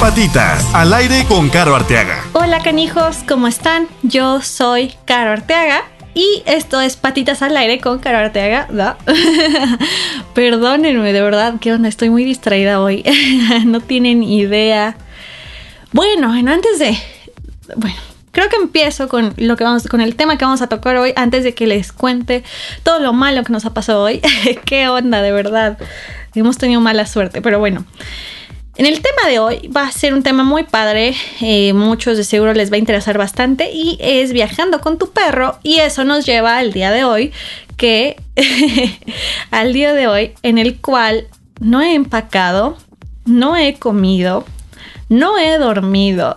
Patitas, al aire con Caro Arteaga. Hola canijos, ¿cómo están? Yo soy Caro Arteaga y esto es Patitas al aire con Caro Arteaga. Perdónenme, de verdad, ¿qué onda? Estoy muy distraída hoy. no tienen idea. Bueno, antes de... Bueno, creo que empiezo con lo que vamos, con el tema que vamos a tocar hoy, antes de que les cuente todo lo malo que nos ha pasado hoy. ¿Qué onda, de verdad? Hemos tenido mala suerte, pero bueno. En el tema de hoy va a ser un tema muy padre, eh, muchos de seguro les va a interesar bastante y es viajando con tu perro y eso nos lleva al día de hoy, que al día de hoy en el cual no he empacado, no he comido, no he dormido.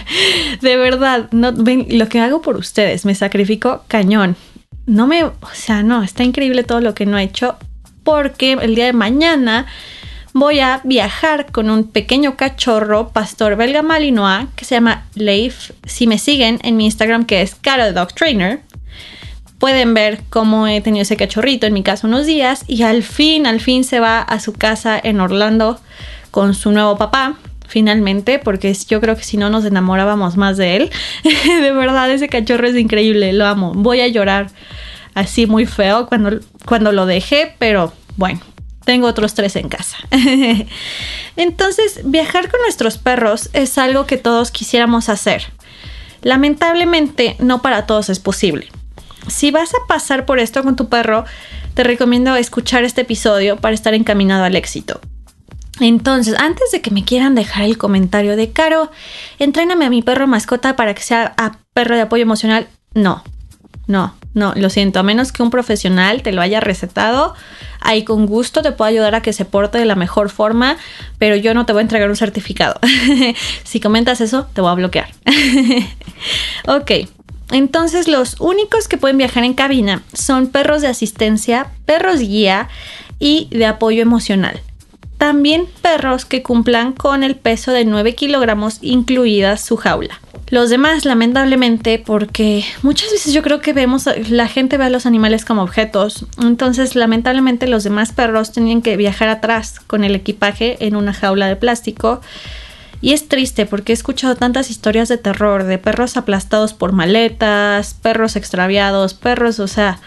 de verdad, no, ven, lo que hago por ustedes, me sacrifico cañón. No me, o sea, no, está increíble todo lo que no he hecho porque el día de mañana voy a viajar con un pequeño cachorro pastor belga malinois que se llama Leif. Si me siguen en mi Instagram que es Caro Dog Trainer, pueden ver cómo he tenido ese cachorrito en mi casa unos días y al fin, al fin se va a su casa en Orlando con su nuevo papá. Finalmente, porque yo creo que si no nos enamorábamos más de él. de verdad, ese cachorro es increíble, lo amo. Voy a llorar así muy feo cuando, cuando lo dejé, pero bueno, tengo otros tres en casa. Entonces, viajar con nuestros perros es algo que todos quisiéramos hacer. Lamentablemente, no para todos es posible. Si vas a pasar por esto con tu perro, te recomiendo escuchar este episodio para estar encaminado al éxito. Entonces, antes de que me quieran dejar el comentario de Caro, entréname a mi perro mascota para que sea a perro de apoyo emocional. No, no, no, lo siento, a menos que un profesional te lo haya recetado, ahí con gusto te puedo ayudar a que se porte de la mejor forma, pero yo no te voy a entregar un certificado. si comentas eso, te voy a bloquear. ok, entonces los únicos que pueden viajar en cabina son perros de asistencia, perros guía y de apoyo emocional. También perros que cumplan con el peso de 9 kilogramos incluida su jaula. Los demás, lamentablemente, porque muchas veces yo creo que vemos, la gente ve a los animales como objetos. Entonces, lamentablemente, los demás perros tenían que viajar atrás con el equipaje en una jaula de plástico. Y es triste porque he escuchado tantas historias de terror, de perros aplastados por maletas, perros extraviados, perros, o sea,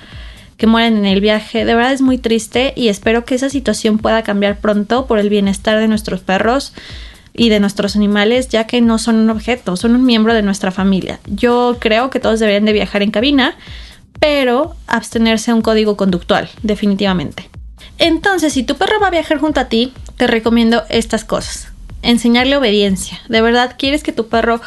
que mueren en el viaje. De verdad es muy triste y espero que esa situación pueda cambiar pronto por el bienestar de nuestros perros y de nuestros animales, ya que no son un objeto, son un miembro de nuestra familia. Yo creo que todos deberían de viajar en cabina, pero abstenerse a un código conductual, definitivamente. Entonces, si tu perro va a viajar junto a ti, te recomiendo estas cosas. Enseñarle obediencia. De verdad, quieres que tu perro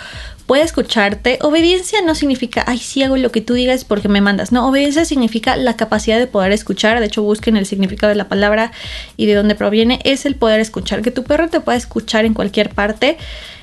puede escucharte. Obediencia no significa, ay, sí hago lo que tú digas porque me mandas. No, obediencia significa la capacidad de poder escuchar. De hecho, busquen el significado de la palabra y de dónde proviene. Es el poder escuchar. Que tu perro te pueda escuchar en cualquier parte.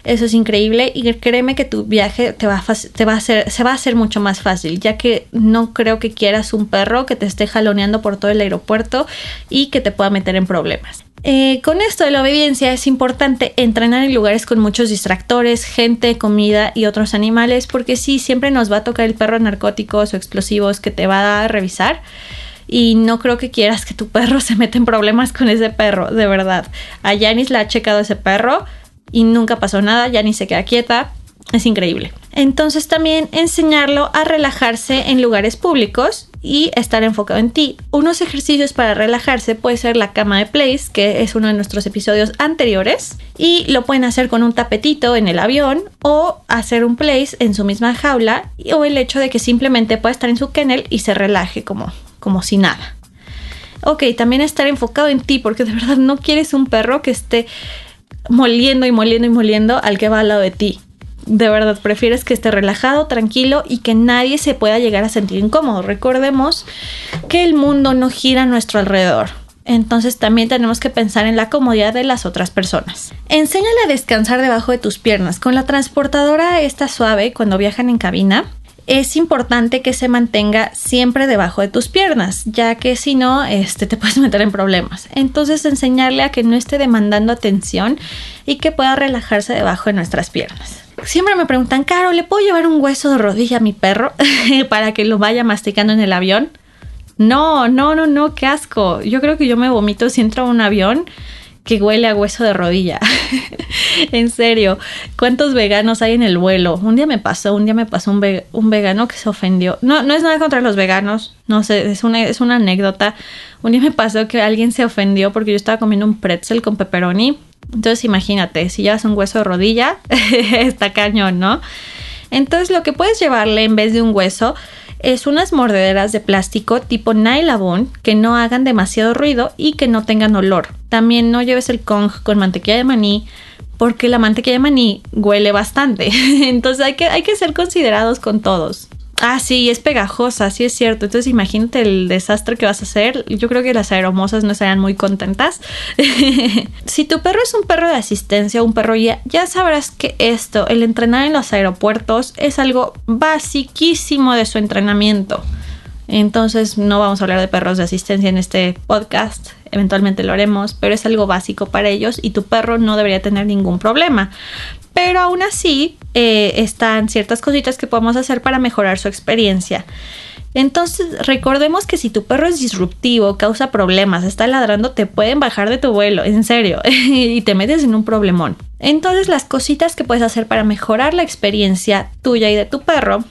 Eso es increíble y créeme que tu viaje te va, a hacer, se va a hacer mucho más fácil, ya que no creo que quieras un perro que te esté jaloneando por todo el aeropuerto y que te pueda meter en problemas. Eh, con esto de la obediencia es importante entrenar en lugares con muchos distractores, gente, comida y otros animales, porque sí, siempre nos va a tocar el perro narcóticos o explosivos que te va a revisar. Y no creo que quieras que tu perro se meta en problemas con ese perro, de verdad. A Yanis la ha checado ese perro y nunca pasó nada, Yanis se queda quieta, es increíble. Entonces también enseñarlo a relajarse en lugares públicos y estar enfocado en ti. Unos ejercicios para relajarse puede ser la cama de place, que es uno de nuestros episodios anteriores, y lo pueden hacer con un tapetito en el avión o hacer un place en su misma jaula o el hecho de que simplemente pueda estar en su kennel y se relaje como, como si nada. Ok, también estar enfocado en ti porque de verdad no quieres un perro que esté moliendo y moliendo y moliendo al que va al lado de ti de verdad prefieres que esté relajado, tranquilo y que nadie se pueda llegar a sentir incómodo. Recordemos que el mundo no gira a nuestro alrededor. Entonces también tenemos que pensar en la comodidad de las otras personas. Enséñale a descansar debajo de tus piernas. Con la transportadora esta suave cuando viajan en cabina, es importante que se mantenga siempre debajo de tus piernas, ya que si no, este, te puedes meter en problemas. Entonces, enseñarle a que no esté demandando atención y que pueda relajarse debajo de nuestras piernas. Siempre me preguntan, Caro, ¿le puedo llevar un hueso de rodilla a mi perro para que lo vaya masticando en el avión? No, no, no, no, qué asco. Yo creo que yo me vomito si entro a un avión que huele a hueso de rodilla. en serio, ¿cuántos veganos hay en el vuelo? Un día me pasó, un día me pasó un, vegano que se ofendió. No, no es nada contra los veganos, no sé, es una, es una anécdota. Un día me pasó que alguien se ofendió porque yo estaba comiendo un pretzel con pepperoni. Entonces imagínate, si llevas un hueso de rodilla, está cañón, ¿no? Entonces lo que puedes llevarle en vez de un hueso es unas mordederas de plástico tipo nylabón que no hagan demasiado ruido y que no tengan olor. También no lleves el Kong con mantequilla de maní porque la mantequilla de maní huele bastante. Entonces hay que, hay que ser considerados con todos. Ah, sí, es pegajosa, sí es cierto. Entonces imagínate el desastre que vas a hacer. Yo creo que las aeromosas no estarían muy contentas. si tu perro es un perro de asistencia, un perro ya, ya sabrás que esto, el entrenar en los aeropuertos, es algo basiquísimo de su entrenamiento. Entonces no vamos a hablar de perros de asistencia en este podcast, eventualmente lo haremos, pero es algo básico para ellos y tu perro no debería tener ningún problema. Pero aún así eh, están ciertas cositas que podemos hacer para mejorar su experiencia. Entonces, recordemos que si tu perro es disruptivo, causa problemas, está ladrando, te pueden bajar de tu vuelo, en serio, y te metes en un problemón. Entonces, las cositas que puedes hacer para mejorar la experiencia tuya y de tu perro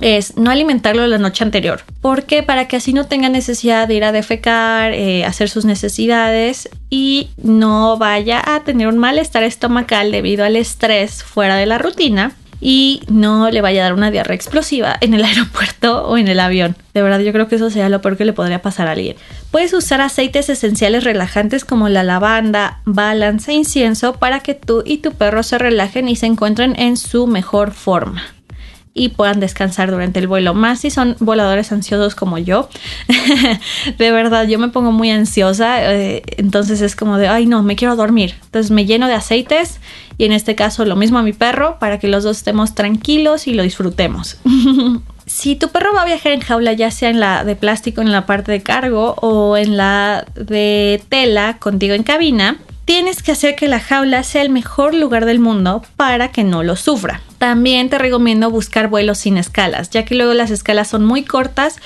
es no alimentarlo la noche anterior. porque Para que así no tenga necesidad de ir a defecar, eh, hacer sus necesidades y no vaya a tener un malestar estomacal debido al estrés fuera de la rutina y no le vaya a dar una diarrea explosiva en el aeropuerto o en el avión. De verdad, yo creo que eso sería lo peor que le podría pasar a alguien. Puedes usar aceites esenciales relajantes como la lavanda, balance e incienso para que tú y tu perro se relajen y se encuentren en su mejor forma y puedan descansar durante el vuelo. Más si son voladores ansiosos como yo. de verdad, yo me pongo muy ansiosa. Eh, entonces es como de, ay no, me quiero dormir. Entonces me lleno de aceites y en este caso lo mismo a mi perro para que los dos estemos tranquilos y lo disfrutemos. si tu perro va a viajar en jaula, ya sea en la de plástico en la parte de cargo o en la de tela contigo en cabina, tienes que hacer que la jaula sea el mejor lugar del mundo para que no lo sufra. También te recomiendo buscar vuelos sin escalas, ya que luego las escalas son muy cortas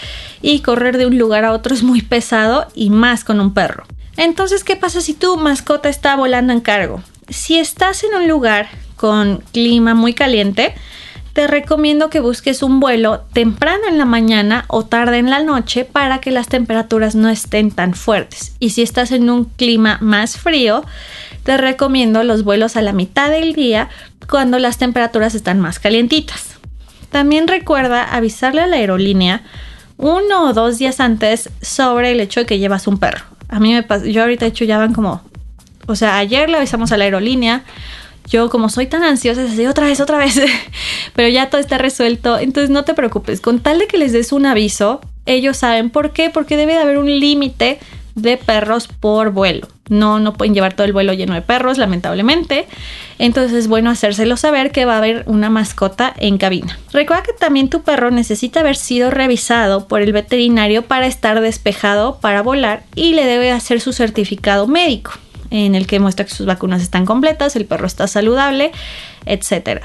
y correr de un lugar a otro es muy pesado y más con un perro. Entonces, ¿qué pasa si tu mascota está volando en cargo? Si estás en un lugar con clima muy caliente, te recomiendo que busques un vuelo temprano en la mañana o tarde en la noche para que las temperaturas no estén tan fuertes. Y si estás en un clima más frío, te recomiendo los vuelos a la mitad del día cuando las temperaturas están más calientitas. También recuerda avisarle a la aerolínea uno o dos días antes sobre el hecho de que llevas un perro. A mí me pasa, yo ahorita hecho ya van como, o sea, ayer le avisamos a la aerolínea, yo como soy tan ansiosa, así otra vez, otra vez, pero ya todo está resuelto, entonces no te preocupes, con tal de que les des un aviso, ellos saben por qué, porque debe de haber un límite de perros por vuelo. No, no pueden llevar todo el vuelo lleno de perros, lamentablemente. Entonces es bueno hacérselo saber que va a haber una mascota en cabina. Recuerda que también tu perro necesita haber sido revisado por el veterinario para estar despejado para volar y le debe hacer su certificado médico en el que muestra que sus vacunas están completas, el perro está saludable, etc.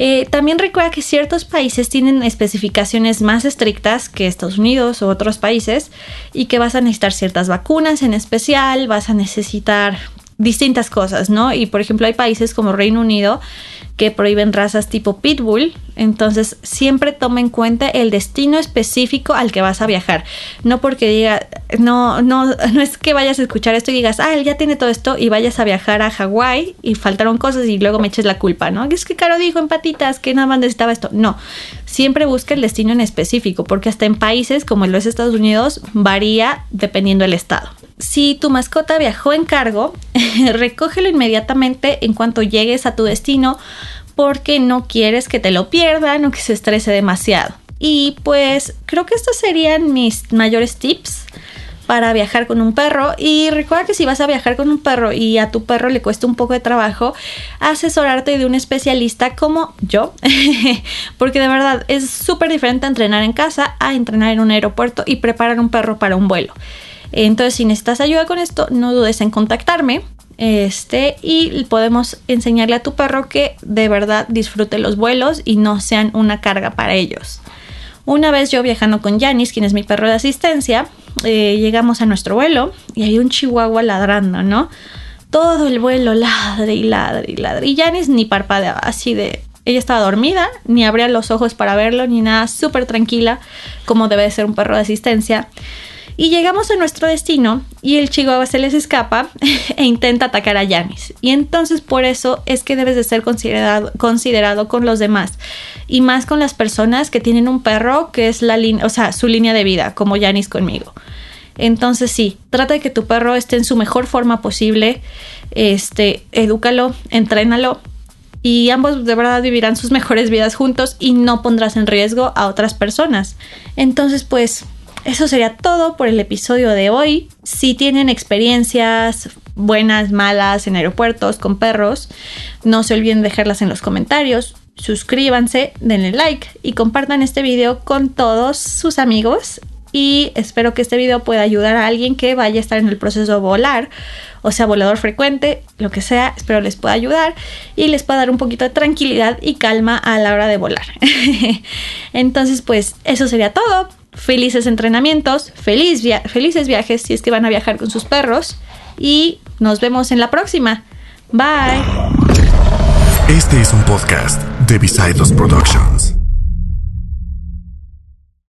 Eh, también recuerda que ciertos países tienen especificaciones más estrictas que Estados Unidos o otros países y que vas a necesitar ciertas vacunas en especial, vas a necesitar distintas cosas, ¿no? Y por ejemplo hay países como Reino Unido que prohíben razas tipo pitbull, entonces siempre toma en cuenta el destino específico al que vas a viajar. No porque diga, no, no, no es que vayas a escuchar esto y digas, ah, él ya tiene todo esto y vayas a viajar a Hawái y faltaron cosas y luego me eches la culpa, ¿no? Es que Caro dijo en patitas que nada más necesitaba esto. No, siempre busca el destino en específico, porque hasta en países como lo es Estados Unidos varía dependiendo del estado. Si tu mascota viajó en cargo, recógelo inmediatamente en cuanto llegues a tu destino porque no quieres que te lo pierdan o que se estrese demasiado. Y pues creo que estos serían mis mayores tips para viajar con un perro. Y recuerda que si vas a viajar con un perro y a tu perro le cuesta un poco de trabajo, asesorarte de un especialista como yo. Porque de verdad es súper diferente entrenar en casa a entrenar en un aeropuerto y preparar un perro para un vuelo. Entonces, si necesitas ayuda con esto, no dudes en contactarme. Este, y podemos enseñarle a tu perro que de verdad disfrute los vuelos y no sean una carga para ellos. Una vez yo viajando con Janis, quien es mi perro de asistencia, eh, llegamos a nuestro vuelo y hay un chihuahua ladrando, ¿no? todo el vuelo ladre y ladre y ladre. Y Janice ni parpadeaba, así de. Ella estaba dormida, ni abría los ojos para verlo, ni nada, súper tranquila, como debe ser un perro de asistencia. Y llegamos a nuestro destino y el chihuahua se les escapa e intenta atacar a Yanis. Y entonces por eso es que debes de ser considerado, considerado con los demás. Y más con las personas que tienen un perro que es la o sea, su línea de vida, como Yanis conmigo. Entonces sí, trata de que tu perro esté en su mejor forma posible. Este, edúcalo, entrénalo y ambos de verdad vivirán sus mejores vidas juntos y no pondrás en riesgo a otras personas. Entonces, pues eso sería todo por el episodio de hoy. Si tienen experiencias buenas, malas en aeropuertos con perros, no se olviden dejarlas en los comentarios. Suscríbanse, denle like y compartan este video con todos sus amigos. Y espero que este video pueda ayudar a alguien que vaya a estar en el proceso de volar, o sea, volador frecuente, lo que sea. Espero les pueda ayudar y les pueda dar un poquito de tranquilidad y calma a la hora de volar. Entonces, pues eso sería todo felices entrenamientos, felices viajes si es que van a viajar con sus perros y nos vemos en la próxima. Bye. Este es un podcast de Productions.